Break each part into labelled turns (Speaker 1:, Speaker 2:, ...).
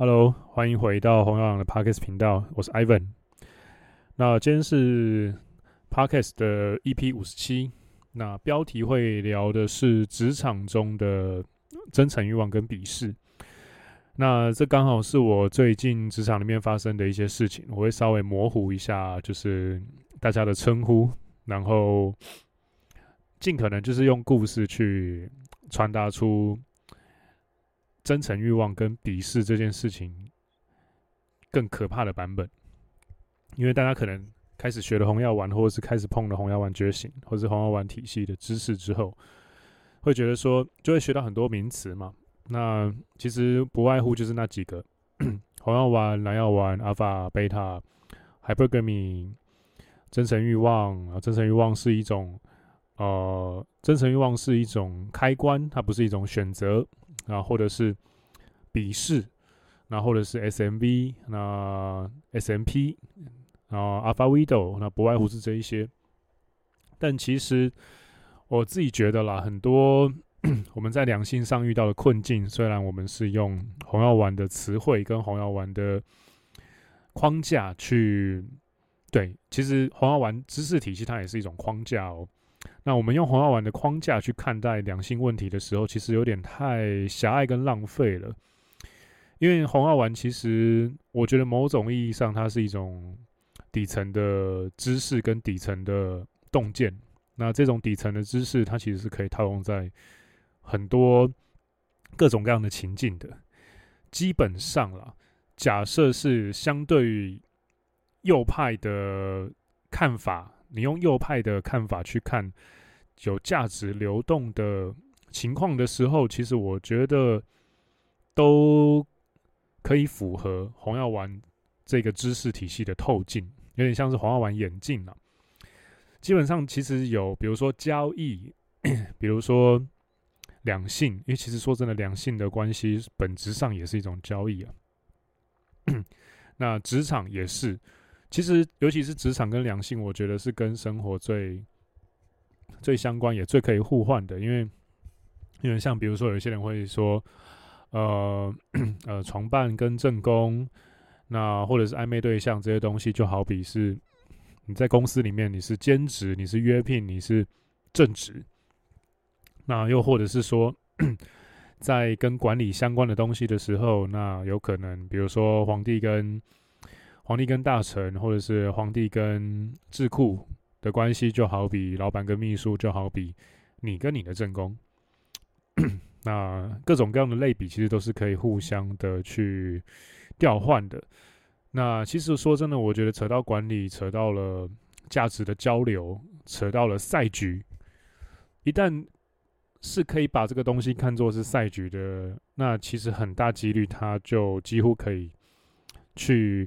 Speaker 1: Hello，欢迎回到红药丸的 Podcast 频道，我是 Ivan。那今天是 Podcast 的 EP 五十七，那标题会聊的是职场中的真诚欲望跟鄙视。那这刚好是我最近职场里面发生的一些事情，我会稍微模糊一下，就是大家的称呼，然后尽可能就是用故事去传达出。真诚欲望跟鄙视这件事情更可怕的版本，因为大家可能开始学了红药丸，或者是开始碰了红药丸觉醒，或是红药丸体系的知识之后，会觉得说就会学到很多名词嘛。那其实不外乎就是那几个：红药丸、蓝药丸、阿法、贝塔、hypergamy、真诚欲望啊。真诚欲望是一种呃，真诚欲望是一种开关，它不是一种选择。啊，或者是鄙视，那或者是 SMV，那 SMP，啊，Alpha Widow，那不外乎是这一些。但其实我自己觉得啦，很多 我们在两性上遇到的困境，虽然我们是用红药丸的词汇跟红药丸的框架去，对，其实红药丸知识体系它也是一种框架哦。那我们用红药丸的框架去看待两性问题的时候，其实有点太狭隘跟浪费了。因为红药丸其实，我觉得某种意义上，它是一种底层的知识跟底层的洞见。那这种底层的知识，它其实是可以套用在很多各种各样的情境的。基本上啦，假设是相对于右派的看法。你用右派的看法去看有价值流动的情况的时候，其实我觉得都可以符合红药丸这个知识体系的透镜，有点像是红药丸眼镜了。基本上，其实有比如说交易，比如说两性，因为其实说真的，两性的关系本质上也是一种交易啊。那职场也是。其实，尤其是职场跟两性，我觉得是跟生活最最相关，也最可以互换的。因为，因为像比如说，有些人会说，呃 呃，床伴跟正宫，那或者是暧昧对象这些东西，就好比是你在公司里面你是兼职，你是约聘，你是正职，那又或者是说，在跟管理相关的东西的时候，那有可能，比如说皇帝跟。皇帝跟大臣，或者是皇帝跟智库的关系，就好比老板跟秘书，就好比你跟你的正宫。那各种各样的类比，其实都是可以互相的去调换的。那其实说真的，我觉得扯到管理，扯到了价值的交流，扯到了赛局，一旦是可以把这个东西看作是赛局的，那其实很大几率，它就几乎可以去。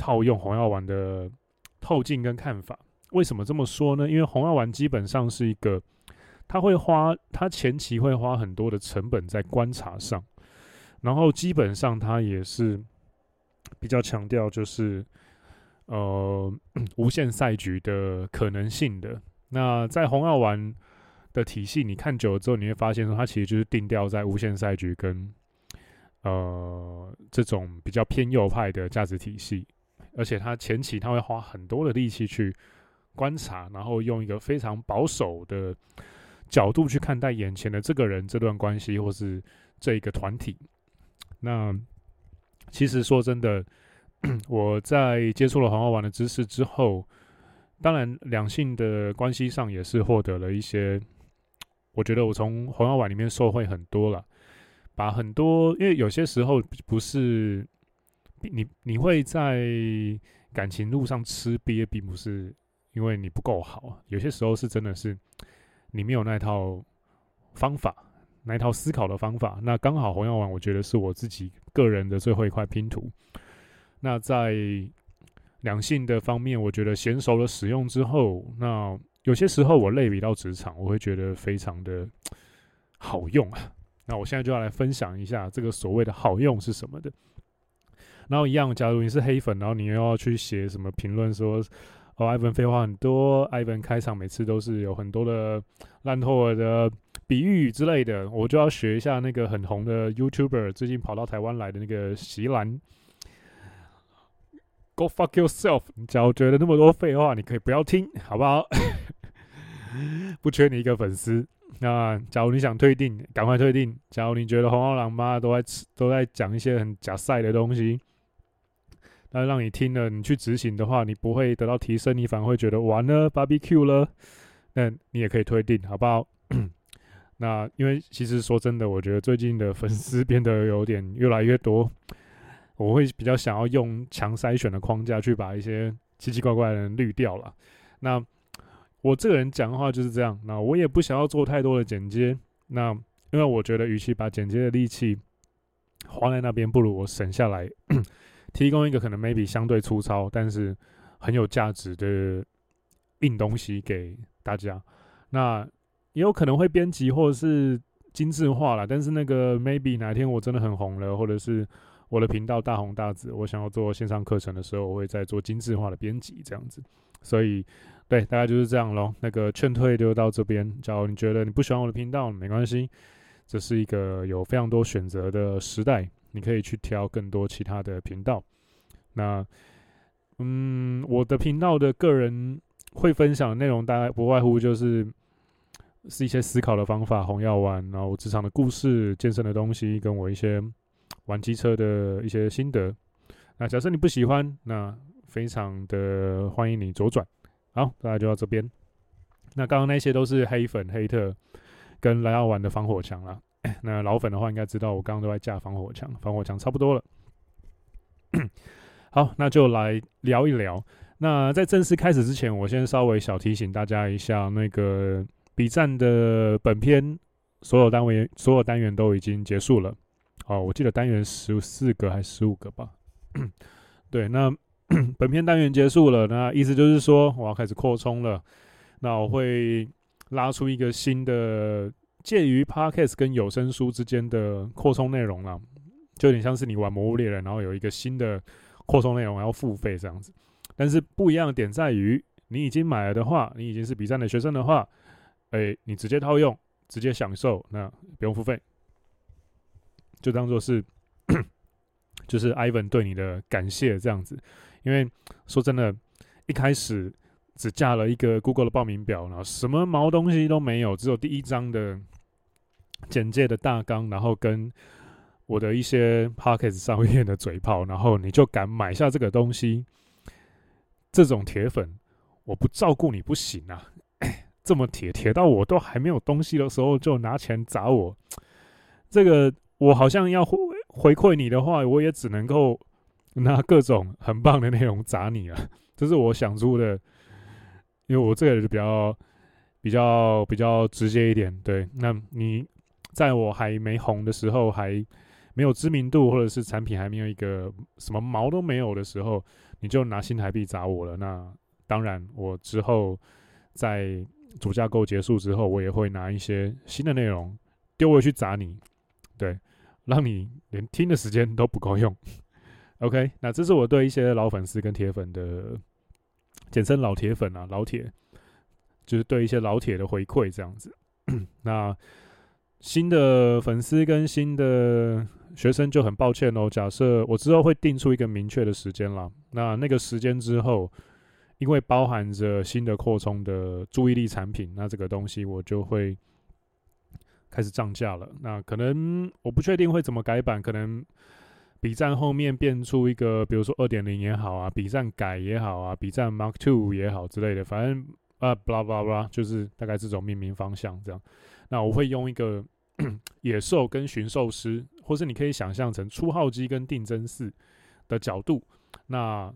Speaker 1: 套用红药丸的透镜跟看法，为什么这么说呢？因为红药丸基本上是一个，他会花他前期会花很多的成本在观察上，然后基本上他也是比较强调就是呃无限赛局的可能性的。那在红药丸的体系，你看久了之后，你会发现说，它其实就是定调在无限赛局跟呃这种比较偏右派的价值体系。而且他前期他会花很多的力气去观察，然后用一个非常保守的角度去看待眼前的这个人、这段关系或是这一个团体。那其实说真的，我在接触了黄药丸的知识之后，当然两性的关系上也是获得了一些，我觉得我从黄药丸里面受惠很多了，把很多因为有些时候不是。你你会在感情路上吃瘪，并不是因为你不够好，有些时候是真的是你没有那套方法，那一套思考的方法。那刚好红药丸，我觉得是我自己个人的最后一块拼图。那在两性的方面，我觉得娴熟了使用之后，那有些时候我类比到职场，我会觉得非常的好用啊。那我现在就要来分享一下这个所谓的好用是什么的。然后一样，假如你是黑粉，然后你又要去写什么评论说，哦，Ivan 废话很多，Ivan 开场每次都是有很多的烂透的比喻之类的，我就要学一下那个很红的 YouTuber，最近跑到台湾来的那个席兰。Go fuck yourself！你只要觉得那么多废话，你可以不要听，好不好？不缺你一个粉丝。那假如你想退订，赶快退订。假如你觉得红号狼妈都在，都在讲一些很假赛的东西，那让你听了，你去执行的话，你不会得到提升，你反而会觉得完了，barbecue 了。那你也可以推定，好不好？那因为其实说真的，我觉得最近的粉丝变得有点越来越多。我会比较想要用强筛选的框架去把一些奇奇怪怪的人滤掉了。那我这个人讲话就是这样。那我也不想要做太多的剪接。那因为我觉得，与其把剪接的力气花在那边，不如我省下来，提供一个可能 maybe 相对粗糙，但是很有价值的硬东西给大家。那也有可能会编辑或者是精致化了。但是那个 maybe 哪天我真的很红了，或者是我的频道大红大紫，我想要做线上课程的时候，我会再做精致化的编辑，这样子。所以，对，大概就是这样咯。那个劝退就到这边。假如你觉得你不喜欢我的频道，没关系，这是一个有非常多选择的时代，你可以去挑更多其他的频道。那，嗯，我的频道的个人会分享的内容，大概不外乎就是是一些思考的方法、红药丸，然后职场的故事、健身的东西，跟我一些。玩机车的一些心得。那假设你不喜欢，那非常的欢迎你左转。好，大家就到这边。那刚刚那些都是黑粉、黑特跟来澳玩的防火墙了。那老粉的话应该知道，我刚刚都在架防火墙，防火墙差不多了。好，那就来聊一聊。那在正式开始之前，我先稍微小提醒大家一下，那个 B 站的本篇所有单元、所有单元都已经结束了。哦，我记得单元十四个还是十五个吧？对，那 本篇单元结束了，那意思就是说我要开始扩充了。那我会拉出一个新的介于 Podcast 跟有声书之间的扩充内容了，就有点像是你玩《魔物猎人》，然后有一个新的扩充内容要付费这样子。但是不一样的点在于，你已经买了的话，你已经是 B 站的学生的话，哎，你直接套用，直接享受，那不用付费。就当做是，就是 Ivan 对你的感谢这样子，因为说真的，一开始只架了一个 Google 的报名表，然后什么毛东西都没有，只有第一张的简介的大纲，然后跟我的一些 Podcast 上面的嘴炮，然后你就敢买下这个东西，这种铁粉，我不照顾你不行啊！这么铁，铁到我都还没有东西的时候就拿钱砸我，这个。我好像要回回馈你的话，我也只能够拿各种很棒的内容砸你了。这是我想出的，因为我这个人比较比较比较直接一点。对，那你在我还没红的时候，还没有知名度，或者是产品还没有一个什么毛都没有的时候，你就拿新台币砸我了。那当然，我之后在主架构结束之后，我也会拿一些新的内容丢回去砸你。对。让你连听的时间都不够用，OK？那这是我对一些老粉丝跟铁粉的，简称老铁粉啊，老铁，就是对一些老铁的回馈这样子。那新的粉丝跟新的学生就很抱歉哦。假设我之后会定出一个明确的时间啦，那那个时间之后，因为包含着新的扩充的注意力产品，那这个东西我就会。开始涨价了，那可能我不确定会怎么改版，可能 B 站后面变出一个，比如说二点零也好啊，，B 站改也好啊，，B 站 Mark Two 也好之类的，反正啊，blah blah blah，就是大概这种命名方向这样。那我会用一个 野兽跟驯兽师，或是你可以想象成初号机跟定真寺的角度，那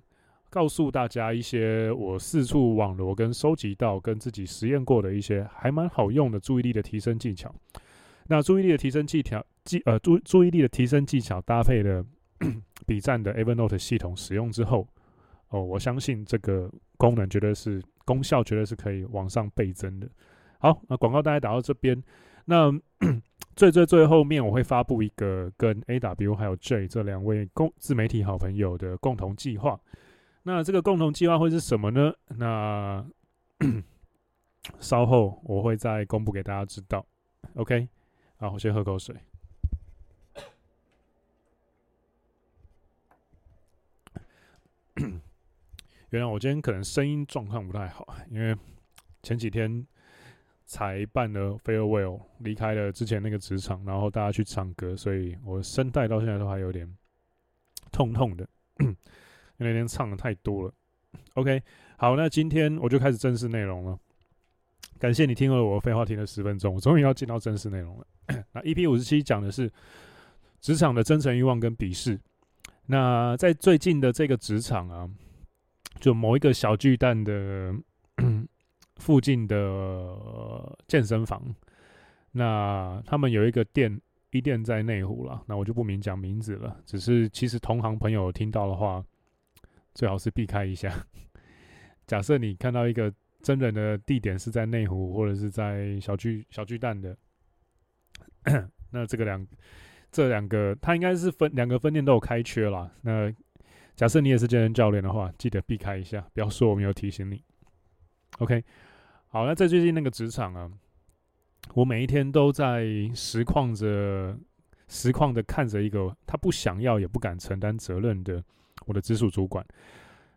Speaker 1: 告诉大家一些我四处网罗跟收集到跟自己实验过的一些还蛮好用的注意力的提升技巧。那注意力的提升技巧，技呃注注意力的提升技巧搭配的笔 战的 Evernote 系统使用之后，哦，我相信这个功能绝对是功效绝对是可以往上倍增的。好，那广告大概打到这边，那 最最最后面我会发布一个跟 AW 还有 J 这两位共自媒体好朋友的共同计划。那这个共同计划会是什么呢？那 稍后我会再公布给大家知道。OK，好，我先喝口水。原来我今天可能声音状况不太好，因为前几天才办了 farewell，离开了之前那个职场，然后大家去唱歌，所以我声带到现在都还有点痛痛的，因为那天唱的太多了。OK，好，那今天我就开始正式内容了。感谢你听了我废话听了十分钟，我终于要进到正式内容了。那 EP 五十七讲的是职场的真诚欲望跟鄙视。那在最近的这个职场啊。就某一个小巨蛋的 附近的健身房，那他们有一个店，一店在内湖了，那我就不明讲名字了。只是其实同行朋友听到的话，最好是避开一下。假设你看到一个真人的地点是在内湖，或者是在小巨小巨蛋的，那这个两这两个，他应该是分两个分店都有开缺啦。那假设你也是健身教练的话，记得避开一下，不要说我没有提醒你。OK，好，那在最近那个职场啊，我每一天都在实况着、实况的看着一个他不想要也不敢承担责任的我的直属主管，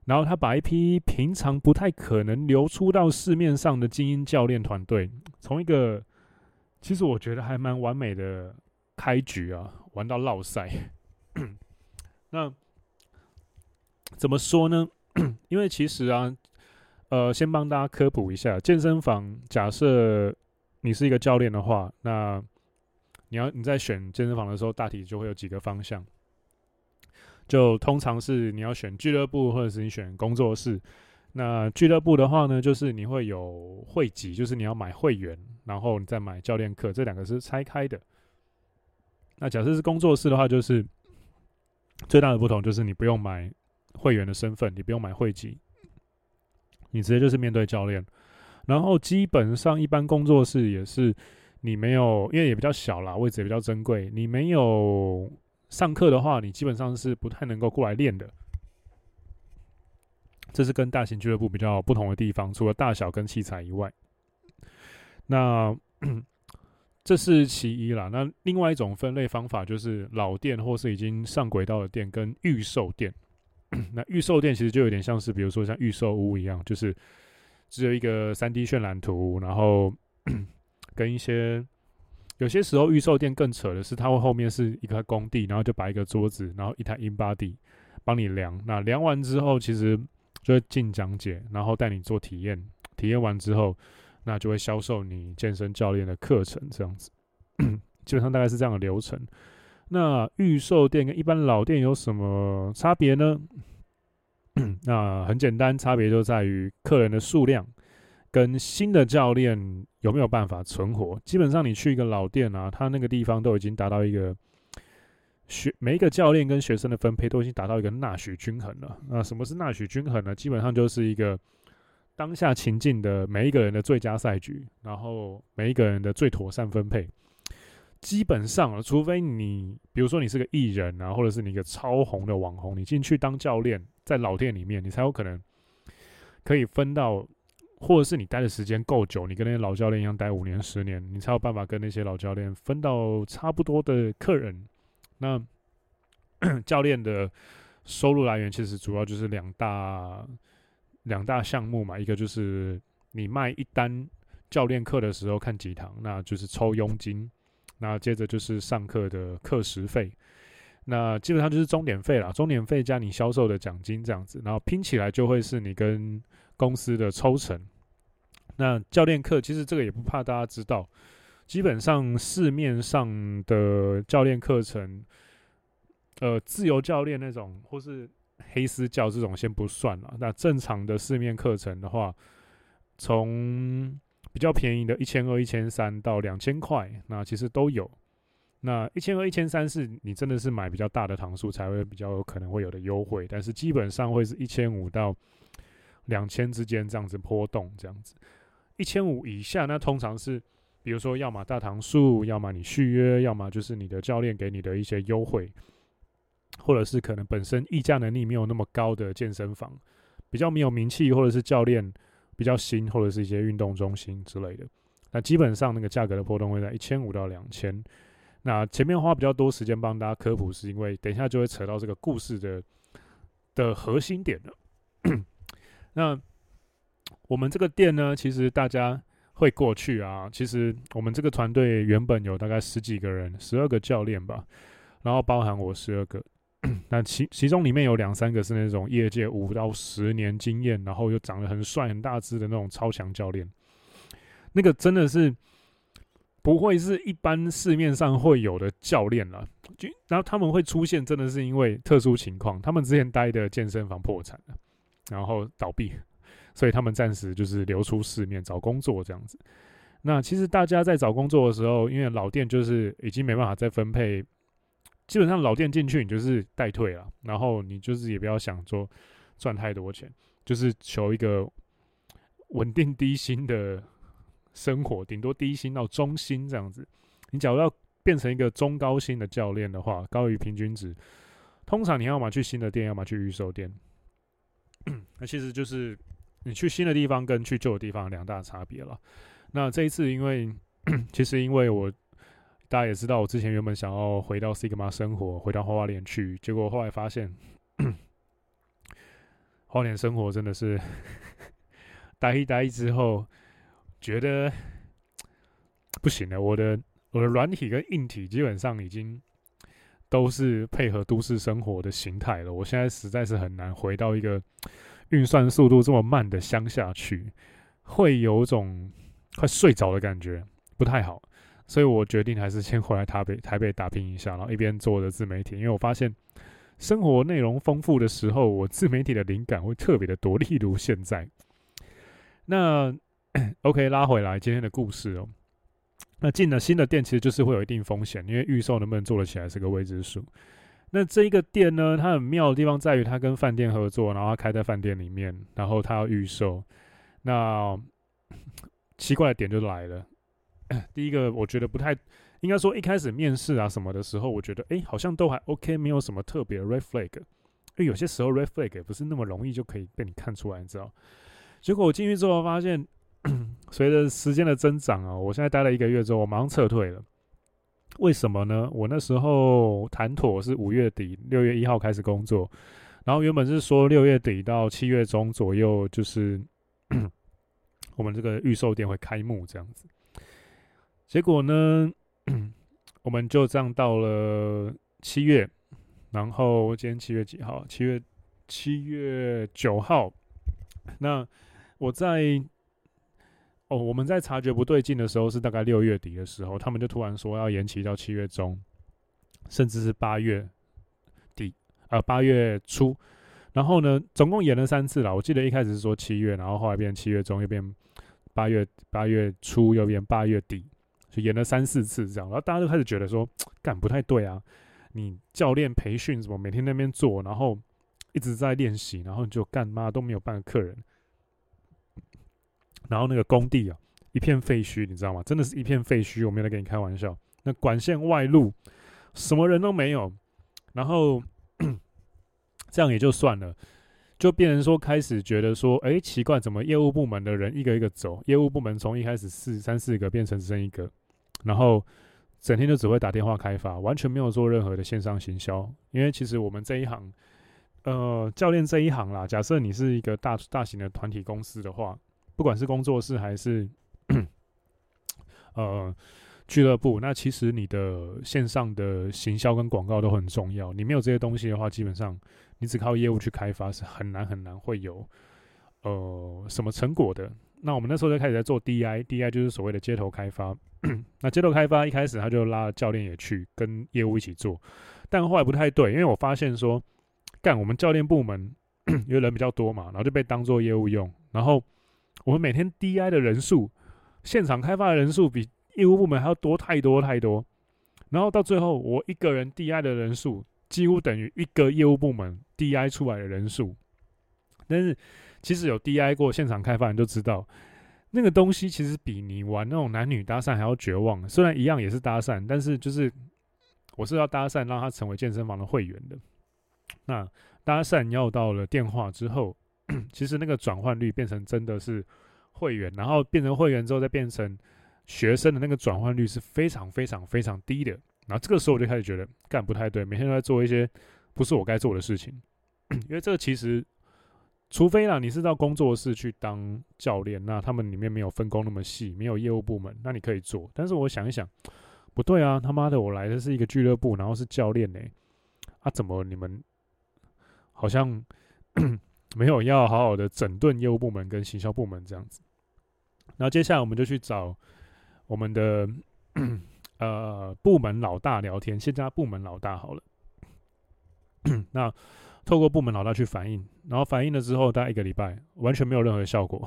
Speaker 1: 然后他把一批平常不太可能流出到市面上的精英教练团队，从一个其实我觉得还蛮完美的开局啊，玩到落赛。那。怎么说呢？因为其实啊，呃，先帮大家科普一下，健身房假设你是一个教练的话，那你要你在选健身房的时候，大体就会有几个方向。就通常是你要选俱乐部，或者是你选工作室。那俱乐部的话呢，就是你会有会籍，就是你要买会员，然后你再买教练课，这两个是拆开的。那假设是工作室的话，就是最大的不同就是你不用买。会员的身份，你不用买会籍，你直接就是面对教练。然后基本上一般工作室也是，你没有，因为也比较小啦，位置也比较珍贵。你没有上课的话，你基本上是不太能够过来练的。这是跟大型俱乐部比较不同的地方，除了大小跟器材以外。那 这是其一啦。那另外一种分类方法就是老店或是已经上轨道的店跟预售店。那预售店其实就有点像是，比如说像预售屋一样，就是只有一个三 D 渲染图，然后 跟一些有些时候预售店更扯的是，它会后面是一个工地，然后就摆一个桌子，然后一台 InBody 帮你量。那量完之后，其实就会进讲解，然后带你做体验。体验完之后，那就会销售你健身教练的课程，这样子，基本上大概是这样的流程。那预售店跟一般老店有什么差别呢？那很简单，差别就在于客人的数量跟新的教练有没有办法存活。基本上你去一个老店啊，他那个地方都已经达到一个学每一个教练跟学生的分配都已经达到一个纳许均衡了。那什么是纳许均衡呢？基本上就是一个当下情境的每一个人的最佳赛局，然后每一个人的最妥善分配。基本上，除非你，比如说你是个艺人啊，或者是你一个超红的网红，你进去当教练，在老店里面，你才有可能可以分到，或者是你待的时间够久，你跟那些老教练一样待五年、十年，你才有办法跟那些老教练分到差不多的客人。那教练的收入来源其实主要就是两大两大项目嘛，一个就是你卖一单教练课的时候看几堂，那就是抽佣金。那接着就是上课的课时费，那基本上就是钟点费啦，钟点费加你销售的奖金这样子，然后拼起来就会是你跟公司的抽成。那教练课其实这个也不怕大家知道，基本上市面上的教练课程，呃，自由教练那种或是黑私教这种先不算了，那正常的市面课程的话，从比较便宜的，一千二、一千三到两千块，那其实都有。那一千二、一千三是你真的是买比较大的堂数才会比较有可能会有的优惠，但是基本上会是一千五到两千之间这样子波动，这样子。一千五以下，那通常是比如说要么大堂数，要么你续约，要么就是你的教练给你的一些优惠，或者是可能本身议价能力没有那么高的健身房，比较没有名气，或者是教练比较新，或者是一些运动中心之类的。那基本上那个价格的波动会在一千五到两千。那前面花比较多时间帮大家科普，是因为等一下就会扯到这个故事的的核心点了。那我们这个店呢，其实大家会过去啊。其实我们这个团队原本有大概十几个人，十二个教练吧，然后包含我十二个。那其其中里面有两三个是那种业界五到十年经验，然后又长得很帅、很大只的那种超强教练。那个真的是不会是一般市面上会有的教练了。就然后他们会出现，真的是因为特殊情况，他们之前待的健身房破产了，然后倒闭，所以他们暂时就是流出市面找工作这样子。那其实大家在找工作的时候，因为老店就是已经没办法再分配。基本上老店进去，你就是代退了，然后你就是也不要想说赚太多钱，就是求一个稳定低薪的生活，顶多低薪到中薪这样子。你假如要变成一个中高薪的教练的话，高于平均值，通常你要么去新的店，要么去预售店。那其实就是你去新的地方跟去旧的地方两大差别了。那这一次，因为 其实因为我。大家也知道，我之前原本想要回到 Sigma 生活，回到花花莲去，结果后来发现，花莲生活真的是 待一待之后，觉得 不行了。我的我的软体跟硬体基本上已经都是配合都市生活的形态了。我现在实在是很难回到一个 运算速度这么慢的乡下去，会有种快睡着的感觉，不太好。所以我决定还是先回来台北，台北打拼一下，然后一边做着自媒体。因为我发现生活内容丰富的时候，我自媒体的灵感会特别的多。例如现在，那 OK 拉回来今天的故事哦。那进了新的店，其实就是会有一定风险，因为预售能不能做得起来是个未知数。那这一个店呢，它很妙的地方在于它跟饭店合作，然后它开在饭店里面，然后它要预售。那 奇怪的点就来了。第一个，我觉得不太应该说一开始面试啊什么的时候，我觉得哎、好像都还 OK，没有什么特别的 red flag。因为有些时候 red flag 也不是那么容易就可以被你看出来，你知道？结果我进去之后发现，随着时间的增长啊，我现在待了一个月之后，我马上撤退了。为什么呢？我那时候谈妥是五月底六月一号开始工作，然后原本是说六月底到七月中左右，就是 我们这个预售店会开幕这样子。结果呢，我们就这样到了七月，然后今天七月几号？七月七月九号。那我在哦，我们在察觉不对劲的时候是大概六月底的时候，他们就突然说要延期到七月中，甚至是八月底，呃，八月初。然后呢，总共延了三次了。我记得一开始是说七月，然后后来变七月中，又变八月八月初，又变八月底。演了三四次这样，然后大家都开始觉得说，干不太对啊！你教练培训什么，每天那边做，然后一直在练习，然后你就干嘛都没有半个客人，然后那个工地啊一片废墟，你知道吗？真的是一片废墟，我没有在跟你开玩笑。那管线外露，什么人都没有，然后 这样也就算了，就变成说开始觉得说，哎，奇怪，怎么业务部门的人一个一个走？业务部门从一开始四三四个变成只剩一个。然后整天就只会打电话开发，完全没有做任何的线上行销。因为其实我们这一行，呃，教练这一行啦，假设你是一个大大型的团体公司的话，不管是工作室还是呃俱乐部，那其实你的线上的行销跟广告都很重要。你没有这些东西的话，基本上你只靠业务去开发是很难很难会有呃什么成果的。那我们那时候就开始在做 DI，DI 就是所谓的街头开发。那街头开发一开始他就拉教练也去跟业务一起做，但后来不太对，因为我发现说，干我们教练部门 因为人比较多嘛，然后就被当做业务用，然后我们每天 DI 的人数，现场开发的人数比业务部门还要多太多太多，然后到最后我一个人 DI 的人数几乎等于一个业务部门 DI 出来的人数，但是。其实有 DI 过现场开发，你就知道那个东西其实比你玩那种男女搭讪还要绝望。虽然一样也是搭讪，但是就是我是要搭讪让他成为健身房的会员的。那搭讪要到了电话之后，其实那个转换率变成真的是会员，然后变成会员之后再变成学生的那个转换率是非常非常非常低的。然后这个时候我就开始觉得干不太对，每天都在做一些不是我该做的事情，因为这个其实。除非啦，你是到工作室去当教练，那他们里面没有分工那么细，没有业务部门，那你可以做。但是我想一想，不对啊，他妈的，我来的是一个俱乐部，然后是教练呢，啊，怎么你们好像没有要好好的整顿业务部门跟行销部门这样子？然后接下来我们就去找我们的 呃部门老大聊天，先加部门老大好了。那。透过部门老大去反映，然后反映了之后，大概一个礼拜完全没有任何效果，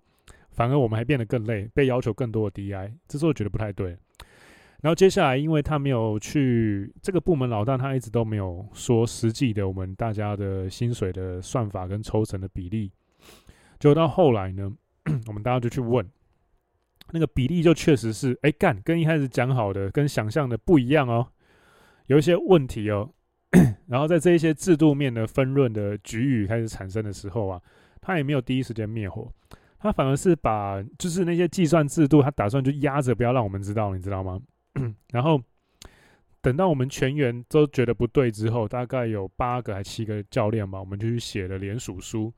Speaker 1: 反而我们还变得更累，被要求更多的 DI，这时候觉得不太对。然后接下来，因为他没有去这个部门老大，他一直都没有说实际的我们大家的薪水的算法跟抽成的比例，就到后来呢，我们大家就去问，那个比例就确实是，哎干，跟一开始讲好的，跟想象的不一样哦，有一些问题哦。然后在这一些制度面的纷乱的局域开始产生的时候啊，他也没有第一时间灭火，他反而是把就是那些计算制度，他打算就压着不要让我们知道，你知道吗？然后等到我们全员都觉得不对之后，大概有八个还七个教练吧，我们就去写了联署书，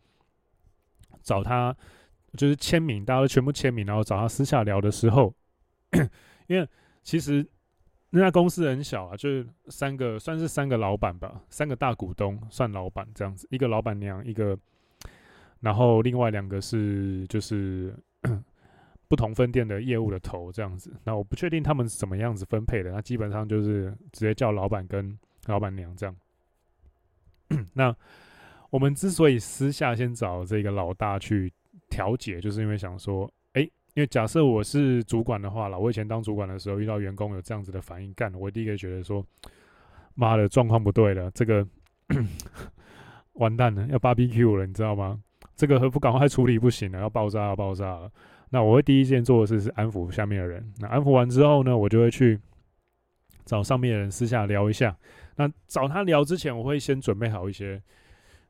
Speaker 1: 找他就是签名，大家都全部签名，然后找他私下聊的时候，因为其实。那家公司很小啊，就是三个，算是三个老板吧，三个大股东算老板这样子，一个老板娘，一个，然后另外两个是就是 不同分店的业务的头这样子。那我不确定他们是怎么样子分配的，那基本上就是直接叫老板跟老板娘这样。那我们之所以私下先找这个老大去调解，就是因为想说。因为假设我是主管的话了，我以前当主管的时候遇到员工有这样子的反应，干，我第一个觉得说，妈的，状况不对了，这个 完蛋了，要 BBQ 了，你知道吗？这个不赶快处理不行了，要爆炸要爆炸了。那我会第一件做的事是安抚下面的人。那安抚完之后呢，我就会去找上面的人私下聊一下。那找他聊之前，我会先准备好一些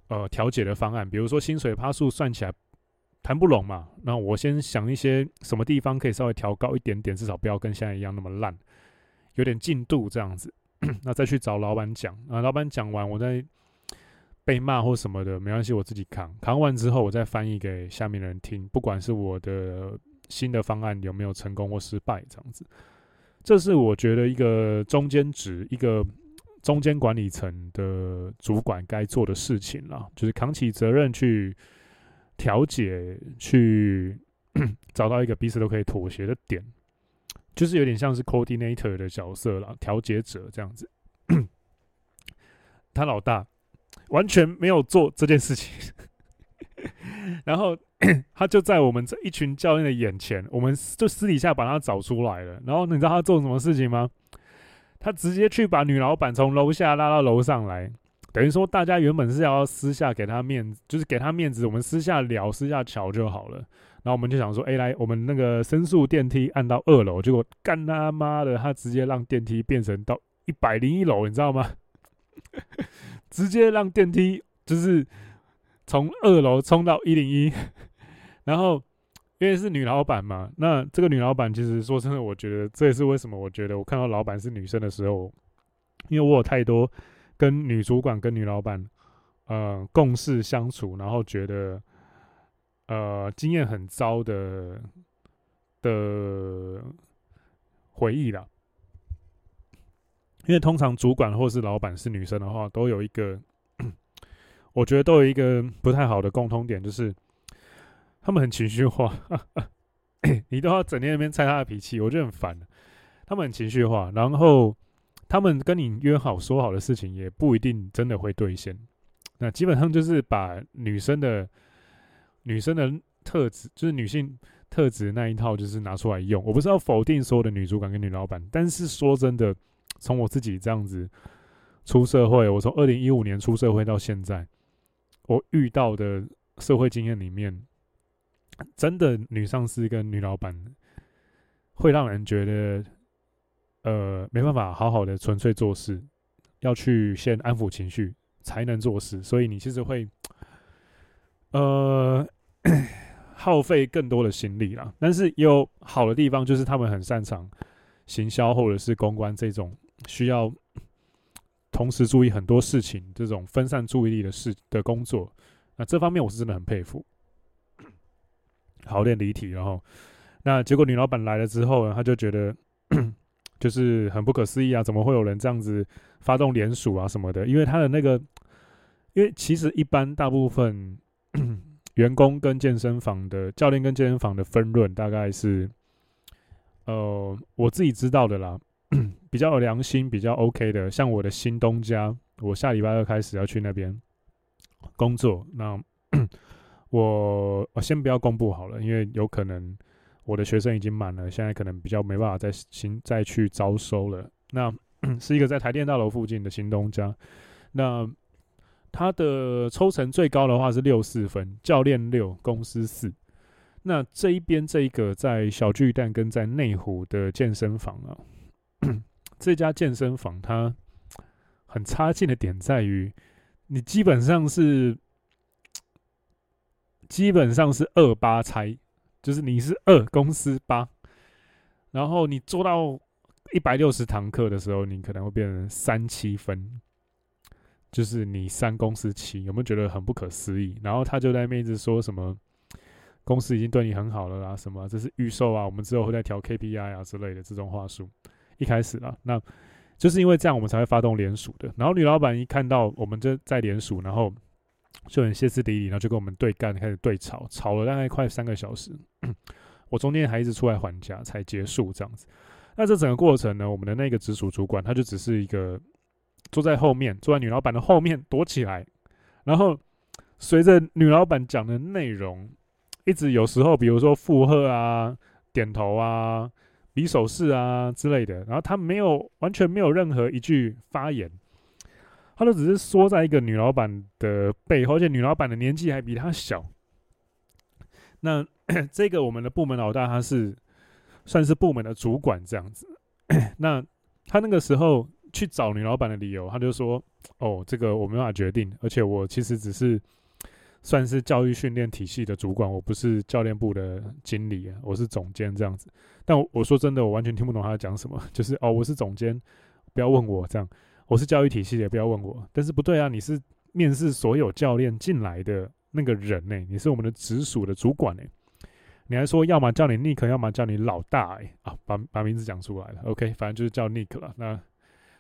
Speaker 1: 呃调解的方案，比如说薪水趴数算起来。谈不拢嘛？那我先想一些什么地方可以稍微调高一点点，至少不要跟现在一样那么烂，有点进度这样子。那再去找老板讲啊，老板讲完，我再被骂或什么的没关系，我自己扛。扛完之后，我再翻译给下面的人听，不管是我的新的方案有没有成功或失败，这样子。这是我觉得一个中间值，一个中间管理层的主管该做的事情啦，就是扛起责任去。调解去 找到一个彼此都可以妥协的点，就是有点像是 coordinator 的角色了，调解者这样子。他老大完全没有做这件事情，然后 他就在我们这一群教练的眼前，我们就私底下把他找出来了。然后你知道他做什么事情吗？他直接去把女老板从楼下拉到楼上来。等于说，大家原本是要私下给他面子，就是给他面子，我们私下聊、私下瞧就好了。然后我们就想说，哎，来，我们那个申诉电梯按到二楼，结果干他妈的，他直接让电梯变成到一百零一楼，你知道吗？直接让电梯就是从二楼冲到一零一。然后因为是女老板嘛，那这个女老板其实说真的，我觉得这也是为什么我觉得我看到老板是女生的时候，因为我有太多。跟女主管、跟女老板，呃，共事相处，然后觉得，呃，经验很糟的的回忆啦。因为通常主管或是老板是女生的话，都有一个，我觉得都有一个不太好的共通点，就是他们很情绪化，你都要整天在那边猜他的脾气，我就很烦。他们很情绪化，然后。他们跟你约好说好的事情，也不一定真的会兑现。那基本上就是把女生的女生的特质，就是女性特质那一套，就是拿出来用。我不是要否定所有的女主管跟女老板，但是说真的，从我自己这样子出社会，我从二零一五年出社会到现在，我遇到的社会经验里面，真的女上司跟女老板会让人觉得。呃，没办法好好的纯粹做事，要去先安抚情绪才能做事，所以你其实会呃，耗费更多的心力啦。但是有好的地方，就是他们很擅长行销或者是公关这种需要同时注意很多事情、这种分散注意力的事的工作。那这方面我是真的很佩服。好，有点离题，然后那结果女老板来了之后呢，她就觉得就是很不可思议啊，怎么会有人这样子发动联署啊什么的？因为他的那个，因为其实一般大部分 员工跟健身房的教练跟健身房的分润大概是，呃，我自己知道的啦，比较有良心、比较 OK 的，像我的新东家，我下礼拜二开始要去那边工作，那。我我先不要公布好了，因为有可能我的学生已经满了，现在可能比较没办法再新再去招收了。那 是一个在台电大楼附近的新东家，那他的抽成最高的话是六四分，教练六，公司四。那这一边这一个在小巨蛋跟在内湖的健身房啊，这家健身房它很差劲的点在于，你基本上是。基本上是二八拆，就是你是二公司八，然后你做到一百六十堂课的时候，你可能会变成三七分，就是你三公司七，有没有觉得很不可思议？然后他就在那边一直说什么公司已经对你很好了啦，什么这是预售啊，我们之后会再调 KPI 啊之类的这种话术。一开始啊，那就是因为这样，我们才会发动联署的。然后女老板一看到我们这在联署，然后。就很歇斯底里，然后就跟我们对干，开始对吵，吵了大概快三个小时。我中间还一直出来还价，才结束这样子。那这整个过程呢，我们的那个直属主管，他就只是一个坐在后面，坐在女老板的后面躲起来。然后随着女老板讲的内容，一直有时候，比如说附和啊、点头啊、比手势啊之类的，然后他没有完全没有任何一句发言。他都只是缩在一个女老板的背后，而且女老板的年纪还比他小。那 这个我们的部门老大，他是算是部门的主管这样子。那他那个时候去找女老板的理由，他就说：“哦，这个我没办法决定，而且我其实只是算是教育训练体系的主管，我不是教练部的经理，我是总监这样子。”但我，我说真的，我完全听不懂他在讲什么，就是哦，我是总监，不要问我这样。我是教育体系的，不要问我。但是不对啊，你是面试所有教练进来的那个人呢、你是我们的直属的主管呢、你还说要么叫你 Nick，要么叫你老大哎、啊，把把名字讲出来了。OK，反正就是叫 Nick 了。那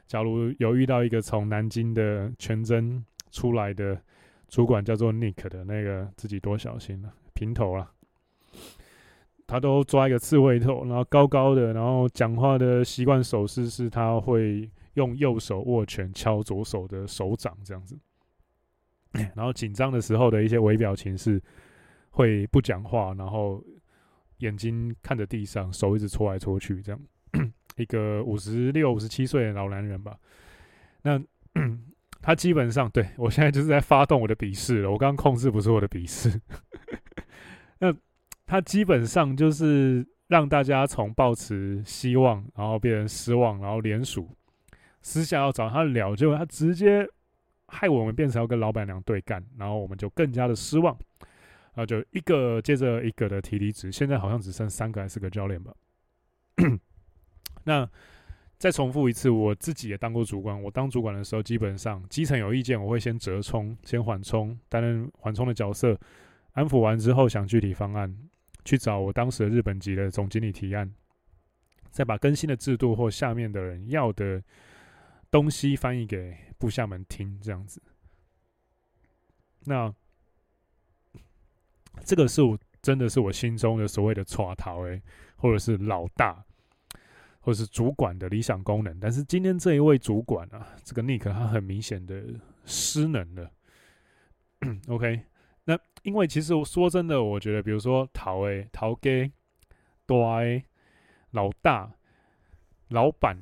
Speaker 1: 假如有遇到一个从南京的全真出来的主管叫做 Nick 的那个，自己多小心了、啊，平头了。他都抓一个刺猬头，然后高高的，然后讲话的习惯手势是他会。用右手握拳敲左手的手掌，这样子。然后紧张的时候的一些微表情是会不讲话，然后眼睛看着地上，手一直搓来搓去，这样。一个五十六、五十七岁的老男人吧。那 他基本上对我现在就是在发动我的笔试了。我刚刚控制不住我的笔试。那他基本上就是让大家从抱持希望，然后变成失望，然后连署。私下要找他聊，结果他直接害我们变成要跟老板娘对干，然后我们就更加的失望，然后就一个接着一个的提离职，现在好像只剩三个还是个教练吧。那再重复一次，我自己也当过主管，我当主管的时候，基本上基层有意见，我会先折冲，先缓冲，担任缓冲的角色，安抚完之后想具体方案，去找我当时的日本籍的总经理提案，再把更新的制度或下面的人要的。东西翻译给部下们听，这样子。那这个是我真的是我心中的所谓的“耍头”诶，或者是老大，或者是主管的理想功能。但是今天这一位主管啊，这个 Nick 他很明显的失能了。OK，那因为其实我说真的，我觉得比如说桃诶，头家、大诶、老大、老板，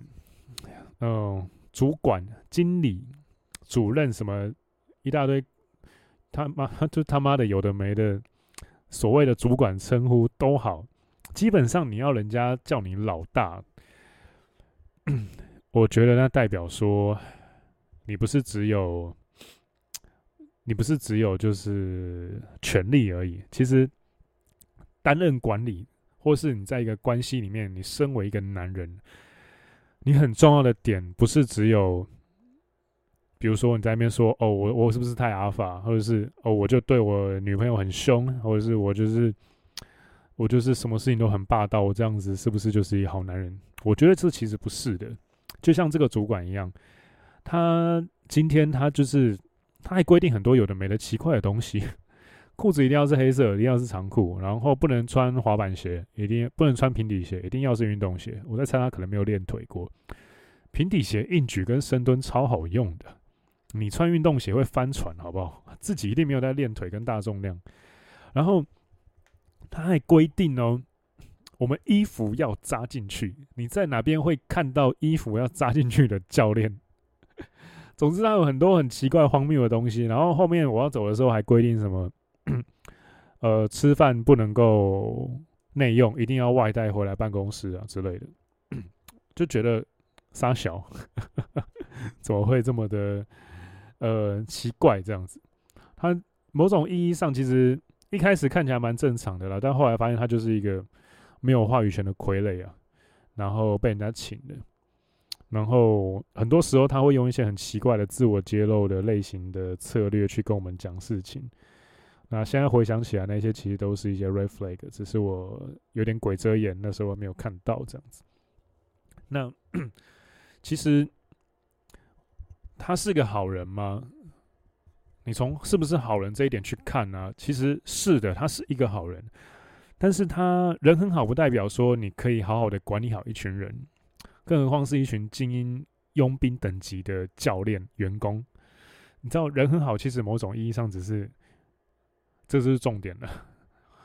Speaker 1: 嗯。主管、经理、主任什么一大堆，他妈就他妈的有的没的，所谓的主管称呼都好，基本上你要人家叫你老大，我觉得那代表说你不是只有你不是只有就是权力而已，其实担任管理，或是你在一个关系里面，你身为一个男人，你很重要的点不是只有，比如说你在那边说哦，我我是不是太阿法，或者是哦，我就对我女朋友很凶，或者是我就是我就是什么事情都很霸道，我这样子是不是就是一好男人？我觉得这其实不是的，就像这个主管一样，他今天他就是他还规定很多有的没的奇怪的东西。裤子一定要是黑色，一定要是长裤，然后不能穿滑板鞋，一定不能穿平底鞋，一定要是运动鞋。我在猜他可能没有练腿过，平底鞋硬举跟深蹲超好用的。你穿运动鞋会翻船，好不好？自己一定没有在练腿跟大重量。然后他还规定哦，我们衣服要扎进去。你在哪边会看到衣服要扎进去的教练？总之，他有很多很奇怪荒谬的东西。然后后面我要走的时候还规定什么？呃，吃饭不能够内用，一定要外带回来办公室啊之类的，就觉得三小 怎么会这么的呃奇怪这样子？他某种意义上其实一开始看起来蛮正常的啦，但后来发现他就是一个没有话语权的傀儡啊，然后被人家请的，然后很多时候他会用一些很奇怪的自我揭露的类型的策略去跟我们讲事情。那现在回想起来，那些其实都是一些 red flag，只是我有点鬼遮眼，那时候没有看到这样子。那 其实他是个好人吗？你从是不是好人这一点去看呢？其实是的，他是一个好人，但是他人很好，不代表说你可以好好的管理好一群人，更何况是一群精英佣兵等级的教练员工。你知道，人很好，其实某种意义上只是。这是重点了，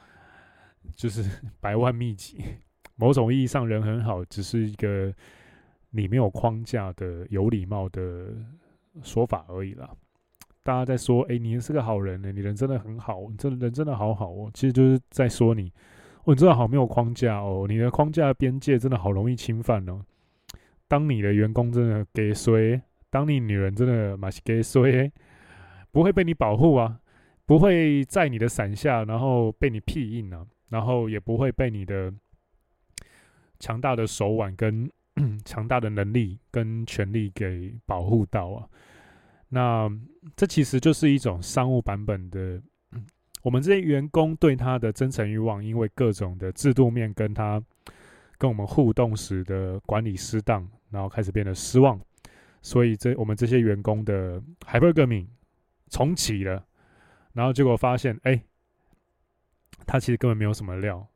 Speaker 1: 就是 百万秘籍。某种意义上，人很好，只是一个你没有框架的有礼貌的说法而已啦。大家在说：“哎，你是个好人呢，你人真的很好，你真人真的好好哦。”其实就是在说你，哦，你真的好没有框架哦，你的框架的边界真的好容易侵犯哦。当你的员工真的给衰，当你女人真的嘛是给衰，不会被你保护啊。不会在你的伞下，然后被你屁硬啊，然后也不会被你的强大的手腕跟 强大的能力跟权力给保护到啊。那这其实就是一种商务版本的，我们这些员工对他的真诚欲望，因为各种的制度面跟他跟我们互动时的管理失当，然后开始变得失望，所以这我们这些员工的海伯革命重启了。然后结果发现，哎，他其实根本没有什么料。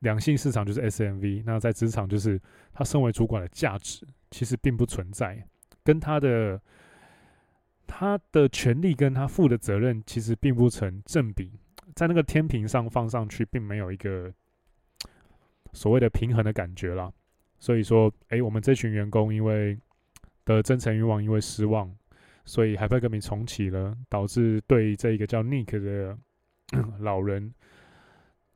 Speaker 1: 两性市场就是 SMV，那在职场就是他身为主管的价值其实并不存在，跟他的他的权利跟他负的责任其实并不成正比，在那个天平上放上去，并没有一个所谓的平衡的感觉啦。所以说，哎，我们这群员工因为的真诚欲望，因为失望。所以海派革命重启了，导致对这一个叫 Nick 的 老人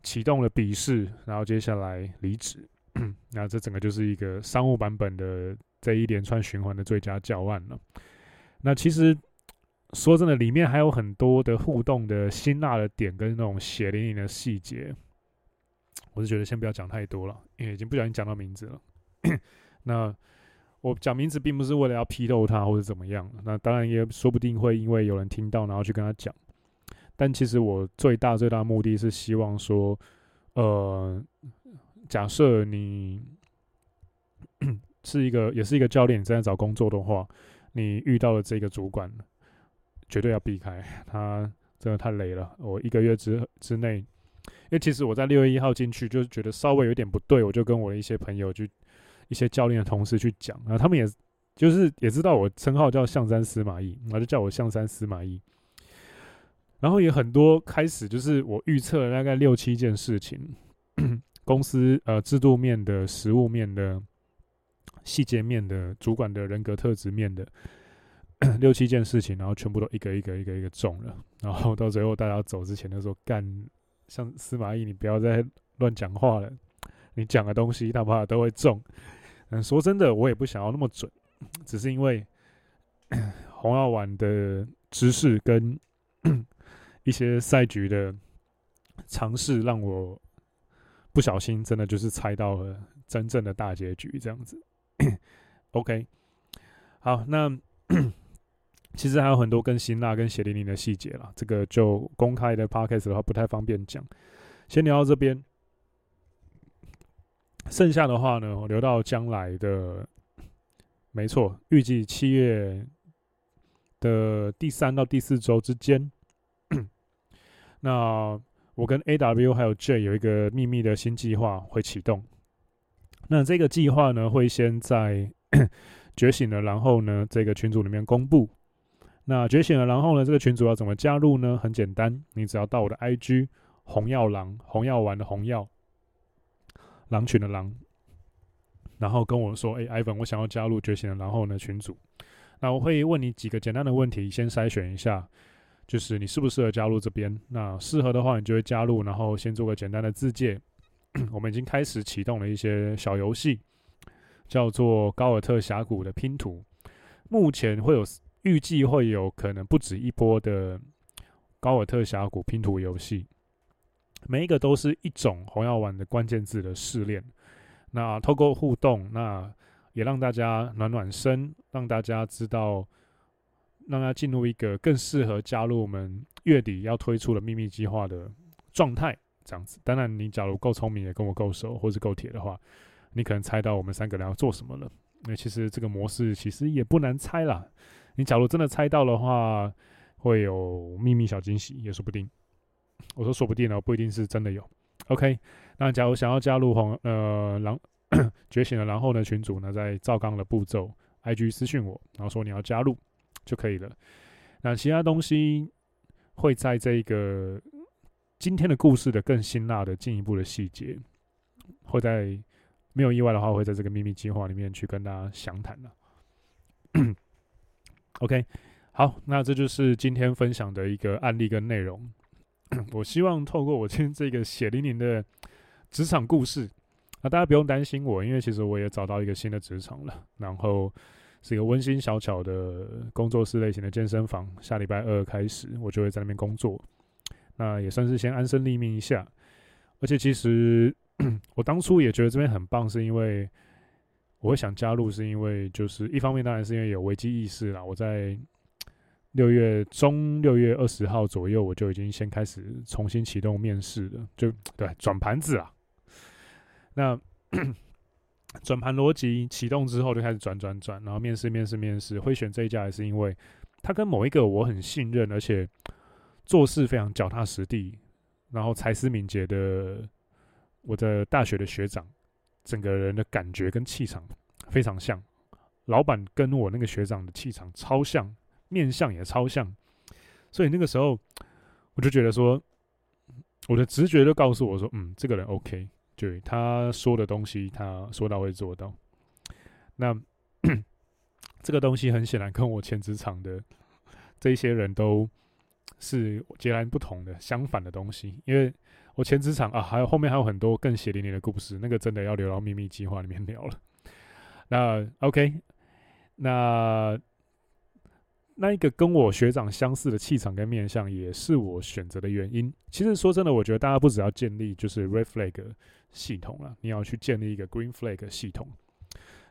Speaker 1: 启动了鄙视，然后接下来离职。那这整个就是一个商务版本的这一连串循环的最佳教案了。那其实说真的，里面还有很多的互动的辛辣的点跟那种血淋淋的细节，我是觉得先不要讲太多了，因为已经不小心讲到名字了。那。我讲名字并不是为了要批斗他或者怎么样，那当然也说不定会因为有人听到然后去跟他讲，但其实我最大最大的目的是希望说，呃，假设你 是一个也是一个教练，正在找工作的话，你遇到了这个主管，绝对要避开他，真的太雷了。我一个月之之内，因为其实我在六月一号进去就觉得稍微有点不对，我就跟我的一些朋友去。一些教练的同事去讲，然后他们也就是也知道我称号叫象山司马懿，然后就叫我象山司马懿。然后也很多开始就是我预测了大概六七件事情，公司呃制度面的、实务面的、细节面的、主管的人格特质面的六七件事情，然后全部都一个一个一个一个中了。然后到最后大家走之前的时候，干，像司马懿，你不要再乱讲话了，你讲的东西他怕都会中。嗯，说真的，我也不想要那么准，只是因为红药丸的知识跟一些赛局的尝试，让我不小心真的就是猜到了真正的大结局，这样子。OK，好，那其实还有很多跟辛辣跟血淋淋的细节啦，这个就公开的 Podcast 的话不太方便讲，先聊到这边。剩下的话呢，我留到将来的，没错，预计七月的第三到第四周之间。那我跟 AW 还有 J 有一个秘密的新计划会启动。那这个计划呢，会先在 觉醒了，然后呢，这个群组里面公布。那觉醒了，然后呢，这个群组要怎么加入呢？很简单，你只要到我的 IG 红药狼，红药丸的红药。狼群的狼，然后跟我说：“哎，Ivan，我想要加入觉醒的，然后呢群组，那我会问你几个简单的问题，先筛选一下，就是你适不适合加入这边。那适合的话，你就会加入，然后先做个简单的自介。我们已经开始启动了一些小游戏，叫做高尔特峡谷的拼图。目前会有预计会有可能不止一波的高尔特峡谷拼图游戏。”每一个都是一种红药丸的关键字的试炼，那透过互动，那也让大家暖暖身，让大家知道，让他进入一个更适合加入我们月底要推出的秘密计划的状态，这样子。当然，你假如够聪明，也跟我够熟，或是够铁的话，你可能猜到我们三个人要做什么了。那其实这个模式其实也不难猜啦。你假如真的猜到的话，会有秘密小惊喜，也说不定。我说说不定呢，不一定是真的有。OK，那假如想要加入红呃狼 觉醒了，然后呢群主呢，在赵刚的步骤，IG 私讯我，然后说你要加入就可以了。那其他东西会在这个今天的故事的更辛辣的进一步的细节，会在没有意外的话，会在这个秘密计划里面去跟大家详谈了。OK，好，那这就是今天分享的一个案例跟内容。我希望透过我今天这个血淋淋的职场故事，那大家不用担心我，因为其实我也找到一个新的职场了，然后是一个温馨小巧的工作室类型的健身房。下礼拜二开始，我就会在那边工作，那也算是先安身立命一下。而且其实 我当初也觉得这边很棒，是因为我会想加入，是因为就是一方面当然是因为有危机意识啦，我在。六月中，六月二十号左右，我就已经先开始重新启动面试了，就对转盘子啊。那 转盘逻辑启动之后，就开始转转转，然后面试面试面试，会选这一家，也是因为他跟某一个我很信任，而且做事非常脚踏实地，然后才思敏捷的我的大学的学长，整个人的感觉跟气场非常像。老板跟我那个学长的气场超像。面相也超像，所以那个时候我就觉得说，我的直觉就告诉我说，嗯，这个人 OK，对，他说的东西，他说到会做到。那 这个东西很显然跟我前职场的这一些人都是截然不同的、相反的东西。因为我前职场啊，还有后面还有很多更血淋淋的故事，那个真的要留到秘密计划里面聊了。那 OK，那。那一个跟我学长相似的气场跟面相，也是我选择的原因。其实说真的，我觉得大家不只要建立就是 Red Flag 系统了，你要去建立一个 Green Flag 系统。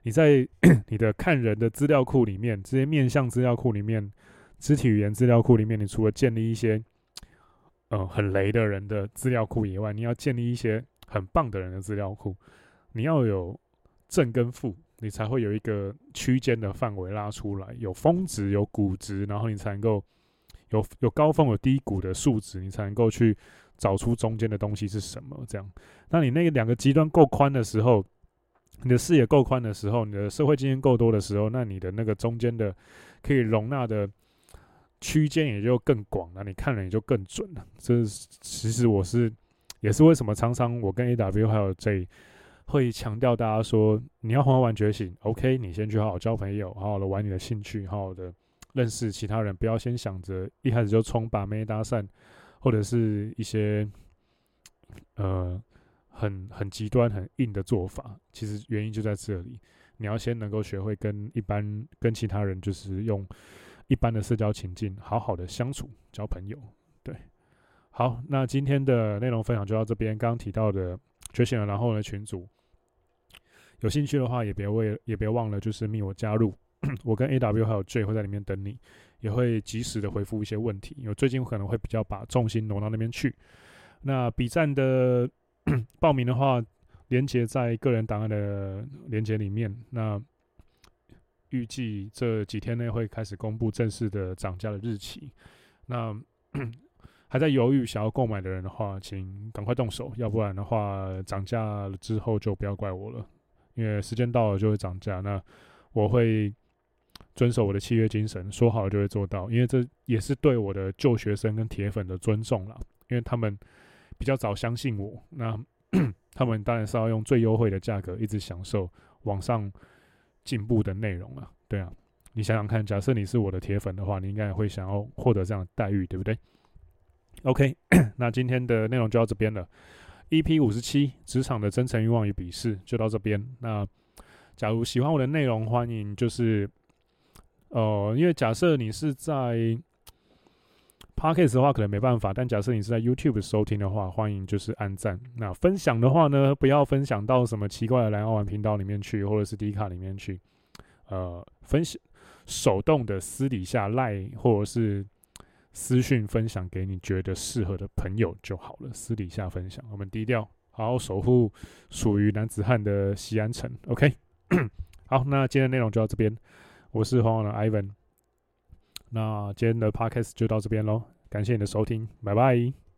Speaker 1: 你在 你的看人的资料库里面，这些面相资料库里面，肢体语言资料库里面，你除了建立一些呃很雷的人的资料库以外，你要建立一些很棒的人的资料库。你要有正跟负。你才会有一个区间的范围拉出来，有峰值，有谷值，然后你才能够有有高峰有低谷的数值，你才能够去找出中间的东西是什么。这样，那你那两个极端够宽的时候，你的视野够宽的时候，你的社会经验够多的时候，那你的那个中间的可以容纳的区间也就更广了，你看人也就更准了。这其实我是也是为什么常常我跟 AW 还有 J。会强调大家说，你要好好玩觉醒，OK，你先去好好交朋友，好好的玩你的兴趣，好好的认识其他人，不要先想着一开始就冲把妹搭讪，或者是一些呃很很极端很硬的做法。其实原因就在这里，你要先能够学会跟一般跟其他人就是用一般的社交情境，好好的相处，交朋友。对，好，那今天的内容分享就到这边。刚刚提到的觉醒了，然后呢，群组有兴趣的话，也别为也别忘了，就是密我加入。我跟 AW 还有 J 会在里面等你，也会及时的回复一些问题。因为最近可能会比较把重心挪到那边去。那 B 站的 报名的话，连接在个人档案的连接里面。那预计这几天内会开始公布正式的涨价的日期。那 还在犹豫想要购买的人的话，请赶快动手，要不然的话涨价了之后就不要怪我了，因为时间到了就会涨价。那我会遵守我的契约精神，说好了就会做到，因为这也是对我的旧学生跟铁粉的尊重了，因为他们比较早相信我，那 他们当然是要用最优惠的价格一直享受网上。进步的内容啊，对啊，你想想看，假设你是我的铁粉的话，你应该也会想要获得这样的待遇，对不对？OK，那今天的内容就到这边了。EP 五十七，职场的真诚欲望与鄙视就到这边。那假如喜欢我的内容，欢迎就是，呃，因为假设你是在。Podcast 的话可能没办法，但假设你是在 YouTube 收听的话，欢迎就是按赞。那分享的话呢，不要分享到什么奇怪的蓝药丸频道里面去，或者是 D 卡里面去。呃，分享手动的私底下赖或者是私讯分享给你觉得适合的朋友就好了。私底下分享，我们低调，好好守护属于男子汉的西安城。OK，好，那今天的内容就到这边。我是黄黄的 Ivan。那今天的 podcast 就到这边喽，感谢你的收听，拜拜。